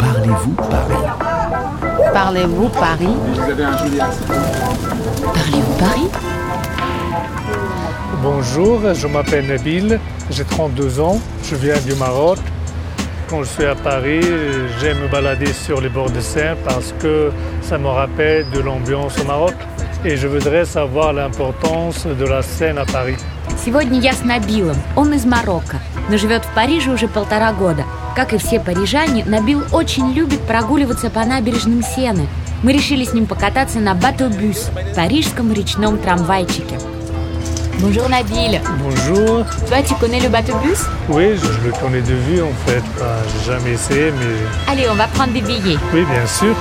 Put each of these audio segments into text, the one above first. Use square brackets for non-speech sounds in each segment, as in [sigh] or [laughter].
Parlez-vous Paris Parlez-vous Paris Vous avez un joli accent. Parlez-vous Paris Bonjour, je m'appelle Nabil, j'ai 32 ans, je viens du Maroc. Quand je suis à Paris, j'aime me balader sur les bords de Seine parce que ça me rappelle de l'ambiance au Maroc. Et je voudrais savoir l'importance de la Seine à Paris. Сегодня я с Набилом. Он из Марокко, но живет в Париже уже полтора года. Как и все парижане, Набил очень любит прогуливаться по набережным Сены. Мы решили с ним покататься на Батобюс, парижском речном трамвайчике. Bonjour Nabil. Bonjour. Toi, tu connais le bateau-bus Oui, je le connais de vue en fait. Enfin, j'ai jamais essayé, mais Allez, on va prendre des billets. oui, bien sûr.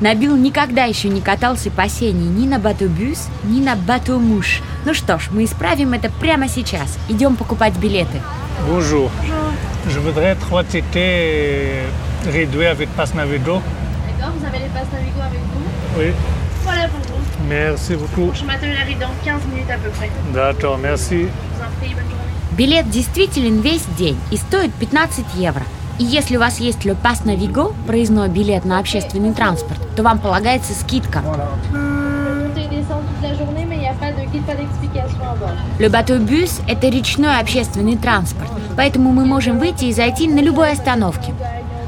Набил никогда еще не катался по Сене ни на Батобюс, ни на Батомуш. Ну что ж, мы исправим это прямо сейчас. Идем покупать билеты. Bonjour. Je voudrais trois tickets réduits avec passe Navigo. D'accord, vous avez les passes Navigo avec vous Oui, Voilà pour vous. merci beaucoup. Je m'attends arrive dans 15 minutes à peu près. D'accord, merci. Билет действителен весь день и стоит 15 евро. И если у вас есть Le Pass Navigo, проездной билет на общественный транспорт, то вам полагается скидка. Monter Le Bateau-бюс – это речной общественный транспорт, поэтому мы можем выйти и зайти на любой остановке.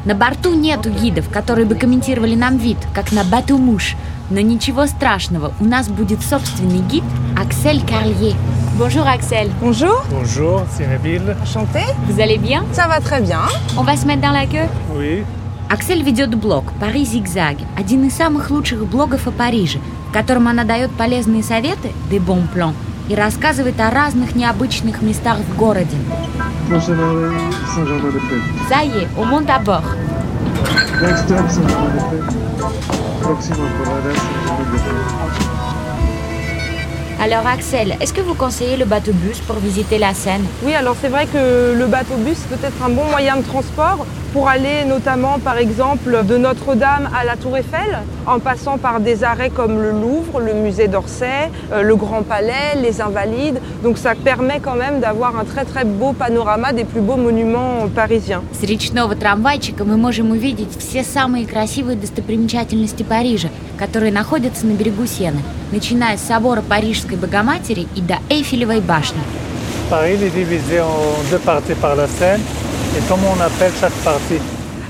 На борту нету гидов, которые бы комментировали нам вид, как на Батумуш. Но ничего страшного, у нас будет собственный гид Аксель Карлье. Bonjour Axel, Bonjour, Bonjour, c'est Nabil. enchanté. vous allez bien Ça va très bien. On va se mettre dans la queue Oui, Аксель ведет блог «Пари зигзаги», один из самых лучших блогов о Париже, в котором она дает полезные советы «de bon plan» и рассказывает о разных необычных местах в городе. Proxima Parada, Saint-Germain-des-Prés. Alors Axel, est-ce que vous conseillez le bateau-bus pour visiter la Seine Oui, alors c'est vrai que le bateau-bus peut être un bon moyen de transport pour aller notamment par exemple de Notre-Dame à la Tour Eiffel, en passant par des arrêts comme le Louvre, le musée d'Orsay, euh, le Grand Palais, les Invalides. Donc ça permet quand même d'avoir un très très beau panorama des plus beaux monuments parisiens. С речного трамвайчика мы можем увидеть все самые красивые достопримечательности Парижа, которые находятся на берегу Сены, начиная с собора Парижской Богоматери и до Эйфелевой башни. Paris est divisé en deux parties par la Seine. Et comment on appelle chaque partie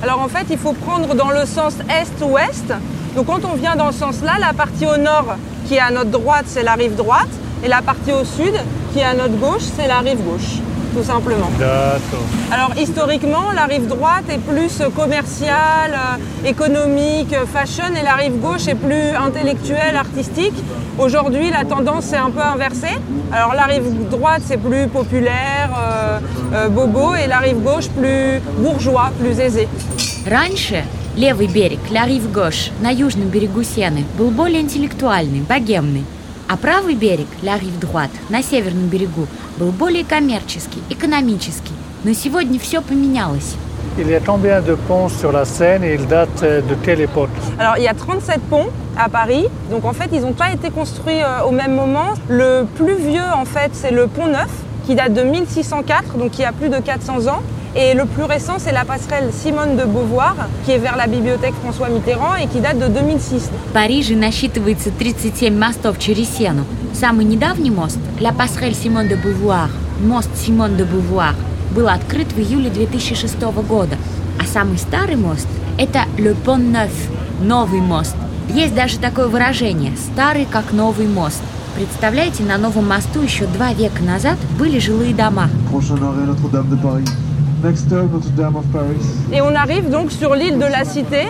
Alors en fait, il faut prendre dans le sens est-ouest. Donc quand on vient dans ce sens-là, la partie au nord qui est à notre droite, c'est la rive droite. Et la partie au sud qui est à notre gauche, c'est la rive gauche, tout simplement. D'accord. Alors historiquement, la rive droite est plus commerciale, euh, économique, euh, fashion, et la rive gauche est plus intellectuelle, artistique. Aujourd'hui, la tendance est un peu inversée. Alors la rive droite, c'est plus populaire, euh, euh, bobo, et la rive gauche, plus bourgeois, plus aisé. Раньше левый берег, Ля Рив Гош, на южном берегу Сены, был более интеллектуальный, богемный. А правый берег, Ля Рив Друат, на северном берегу, был более коммерческий, экономический. Но сегодня все поменялось. Il y a combien de ponts sur la Seine et ils datent de quelle époque Alors il y a 37 ponts à Paris, donc en fait ils n'ont pas été construits euh, au même moment. Le plus vieux en fait c'est le pont neuf qui date de 1604, donc il y a plus de 400 ans. Et le plus récent c'est la passerelle Simone de Beauvoir qui est vers la bibliothèque François Mitterrand et qui date de 2006. В Париже насчитывается 37 мостов через Сену. Самый недавний мост, Ля Пасрель Симон де Бувуар, мост Симон де Бувуар, был открыт в июле 2006 года. А самый старый мост – это Le Pont Neuf, новый мост. Есть даже такое выражение – старый как новый мост. Представляете, на новом мосту еще два века назад были жилые дома. Et on arrive donc sur l'île de la Cité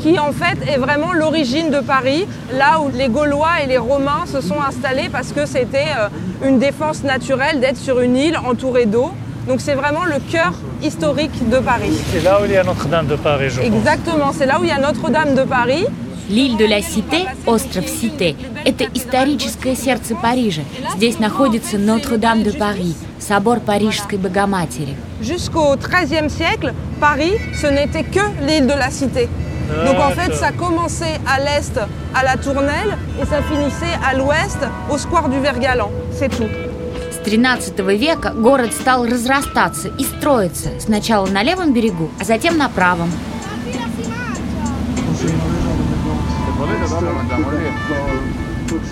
qui en fait est vraiment l'origine de Paris, là où les Gaulois et les Romains se sont installés parce que c'était euh, une défense naturelle d'être sur une île entourée d'eau. Donc c'est vraiment le cœur historique de Paris. C'est là où il y a Notre-Dame de Paris, je. Exactement, c'est là où il y a Notre-Dame de Paris. Лиль де ла Сите, остров Сите, это историческое сердце Парижа. Здесь находится Нотр-Дам де Пари, собор Парижской Богоматери. Jusqu'au XIIIe siècle, Paris, ce n'était que l'île de la Cité. Donc en fait, ça commençait à l'est à la Tournelle et ça finissait à l'ouest au square du Vergalan. C'est tout. С С 13 века город стал разрастаться и строиться сначала на левом берегу, а затем на правом.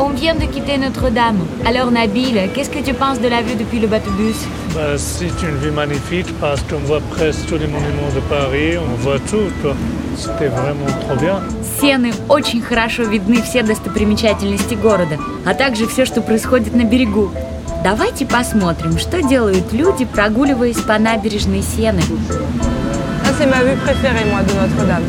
On vient de quitter Notre-Dame. Alors Nabil, qu'est-ce que tu penses de la vue depuis le bateau-bus Bah, c'est une vue magnifique parce qu'on voit presque tous les monuments de Paris, on voit tout. quoi. C'était vraiment trop bien. Сены очень хорошо видны все достопримечательности города, а также все, что происходит на берегу. Давайте посмотрим, что делают люди, прогуливаясь по набережной Сены. Ça, c'est ma vue préférée, moi, de Notre-Dame.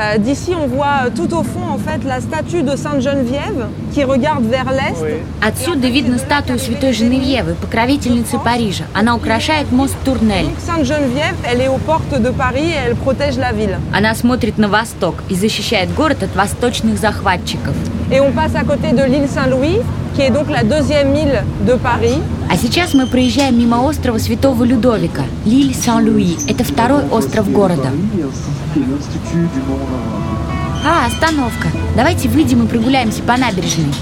Euh, D'ici, on voit euh, tout au fond, en fait, la statue de Sainte-Geneviève qui regarde vers l'est. Oui. Отсюда видно статую Святой Женевьевы, покровительницы Парижа. Она украшает мост Турнель. Donc, Sainte-Geneviève, elle est aux portes de Paris et elle protège la ville. Она смотрит на восток и защищает город от восточных захватчиков. Et on passe à côté de l'île Saint-Louis, qui est donc la deuxième île de Paris. А сейчас мы проезжаем мимо острова Святого Людовика, Лиль Сан-Луи. Это второй остров города. qui est l'Institut du monde arabe. А, остановка. Давайте выйдем и прогуляемся по набережной.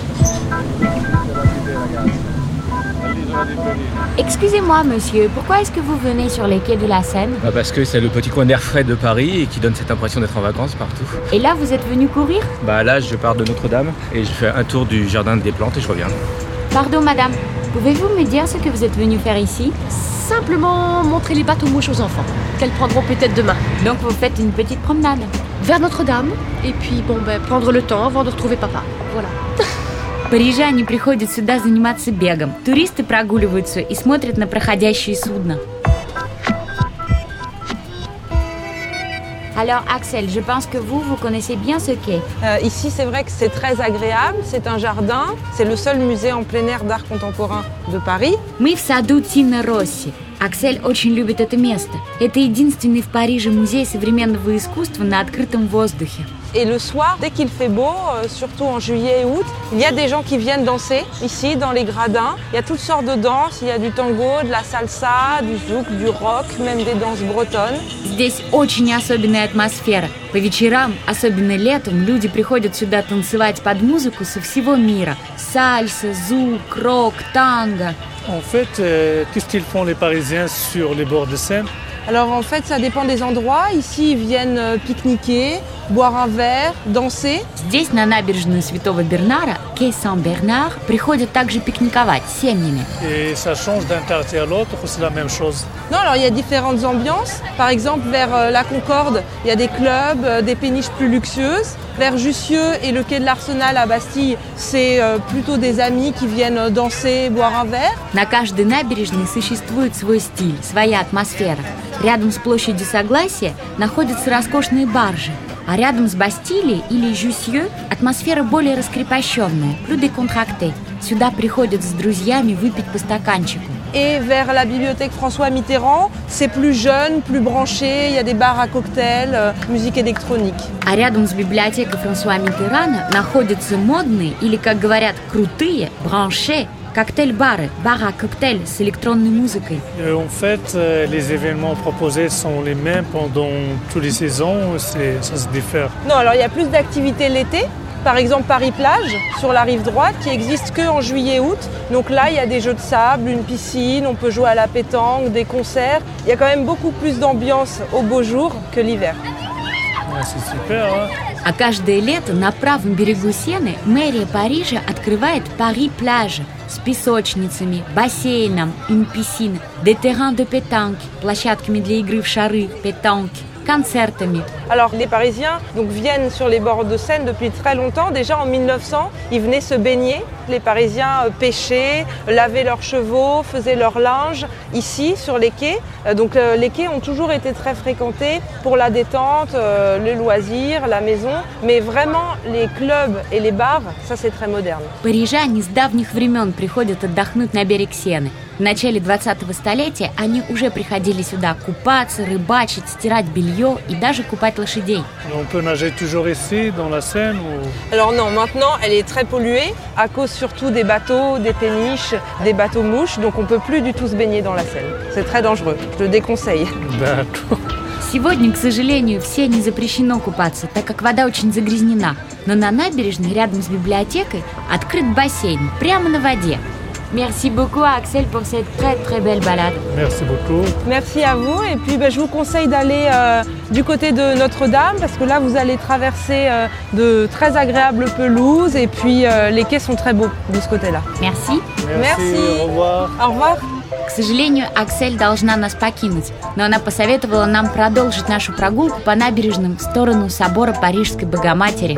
Excusez-moi, monsieur, pourquoi est-ce que vous venez sur les quais de la Seine Bah, Parce que c'est le petit coin d'air frais de Paris et qui donne cette impression d'être en vacances partout. Et là, vous êtes venu courir Bah là, je pars de Notre-Dame et je fais un tour du jardin des plantes et je reviens. Pardon, madame. Pouvez-vous me dire ce que vous êtes venu faire ici Simplement montrer les bateaux mouches aux enfants, qu'elles prendront peut-être demain. Donc vous faites une petite promenade. Vers Notre-Dame, et puis bon ben prendre le temps avant de retrouver papa. Voilà. [laughs] Парижане приходят сюда заниматься бегом. Туристы прогуливаются и смотрят на проходящие судна. Alors Axel, je pense que vous, vous connaissez bien ce quai. Euh, ici, c'est vrai que c'est très agréable. C'est un jardin. C'est le seul musée en plein air d'art contemporain de Paris. Мы в саду Тина Росси. Аксель очень любит это место. Это единственный в Париже музей современного искусства на открытом воздухе. Et le soir, dès qu'il fait beau, euh, surtout en juillet et août, il y a des gens qui viennent danser ici dans les gradins. Il y a toutes sortes de danses. Il y a du tango, de la salsa, du zouk, du rock, même des danses bretonnes. Здесь очень особенная атмосфера. По вечерам, особенно летом, люди приходят сюда танцевать под музыку со всего мира. Сальса, зук, рок, танго. En fait, euh, qu'est-ce qu'ils font les Parisiens sur les bords de Seine Alors en fait, ça dépend des endroits. Ici, ils viennent euh, pique-niquer, boire un verre, danser. Здесь, на набережную Святого Бернара, Кей Сан-Бернар, приходят также пикниковать с семьями. Et ça change d'un quartier à l'autre ou c'est la même chose Non, alors il y a différentes ambiances. Par exemple, vers euh, la Concorde, il y a des clubs, euh, des péniches plus luxueuses. Vers Jussieu et le quai de l'Arsenal à Bastille, c'est euh, plutôt des amis qui viennent euh, danser, boire un verre. На каждой набережной существует свой стиль, своя атмосфера. Рядом с площадью Согласия находятся роскошные баржи, а рядом с Бастилией или Жюсье атмосфера более раскрепощенная, plus décontractée. Сюда приходят с друзьями выпить по стаканчику. Et vers la bibliothèque François Mitterrand, c'est plus jeune, plus branché. Il y a des bars à cocktails, euh, musique électronique. А рядом с библиотекой Франсуа Миттерана находятся модные, или, как говорят, крутые, бранше, коктейль-бары, бар à коктейль с электронной музыкой. Euh, En fait, euh, les événements proposés sont les mêmes pendant toutes les saisons, c'est- ça se diffère. Non, alors il y a plus d'activités l'été. Par exemple, Paris-Plage, sur la rive droite, qui existe que en juillet-août. Donc là, il y a des jeux de sable, une piscine, on peut jouer à la pétanque, des concerts. Il y a quand même beaucoup plus d'ambiance au beau jour que l'hiver. Ouais, c'est super, hein А каждое лето на правом берегу Сены мэрия Парижа открывает Пари-пляжи с песочницами, бассейном, инписин, де терран де петанк, площадками для игры в шары, петанки, концертами. Alors les Parisiens donc, viennent sur les bords de Seine depuis très longtemps. Déjà en 1900, ils venaient se baigner. Les Parisiens euh, pêchaient, lavaient leurs chevaux, faisaient leur linge ici sur les quais. Euh, Donc euh, les quais ont toujours été très fréquentés pour la détente, euh, le loisir, la maison. Mais vraiment les clubs et les bars, ça c'est très moderne. Парижане с давних времен приходят отдохнуть на берег Сены. В начале 20-го столетия они уже приходили сюда купаться, рыбачить, стирать белье и даже купать лошадей. On peut nager toujours ici, dans la Seine ou... Alors non, maintenant elle est très polluée à cause surtout des bateaux, des péniches, des bateaux mouches. Donc on peut plus du tout se baigner dans la Seine. C'est très dangereux. Je le déconseille. [laughs] D'accord. Сегодня, к сожалению, все не запрещено купаться, так как вода очень загрязнена. Но на набережной, рядом с библиотекой, открыт бассейн, прямо на воде. Merci beaucoup Axel pour cette très très belle balade. Merci beaucoup. Merci à vous. Et puis ben, je vous conseille d'aller euh, du côté de Notre-Dame parce que là vous allez traverser euh, de très agréables pelouses et puis euh, les quais sont très beaux de ce côté-là. Merci. Merci. Au revoir. Au revoir. К сожалению, Аксель должна нас покинуть, но она посоветовала нам продолжить нашу прогулку по набережным в сторону собора Парижской Богоматери.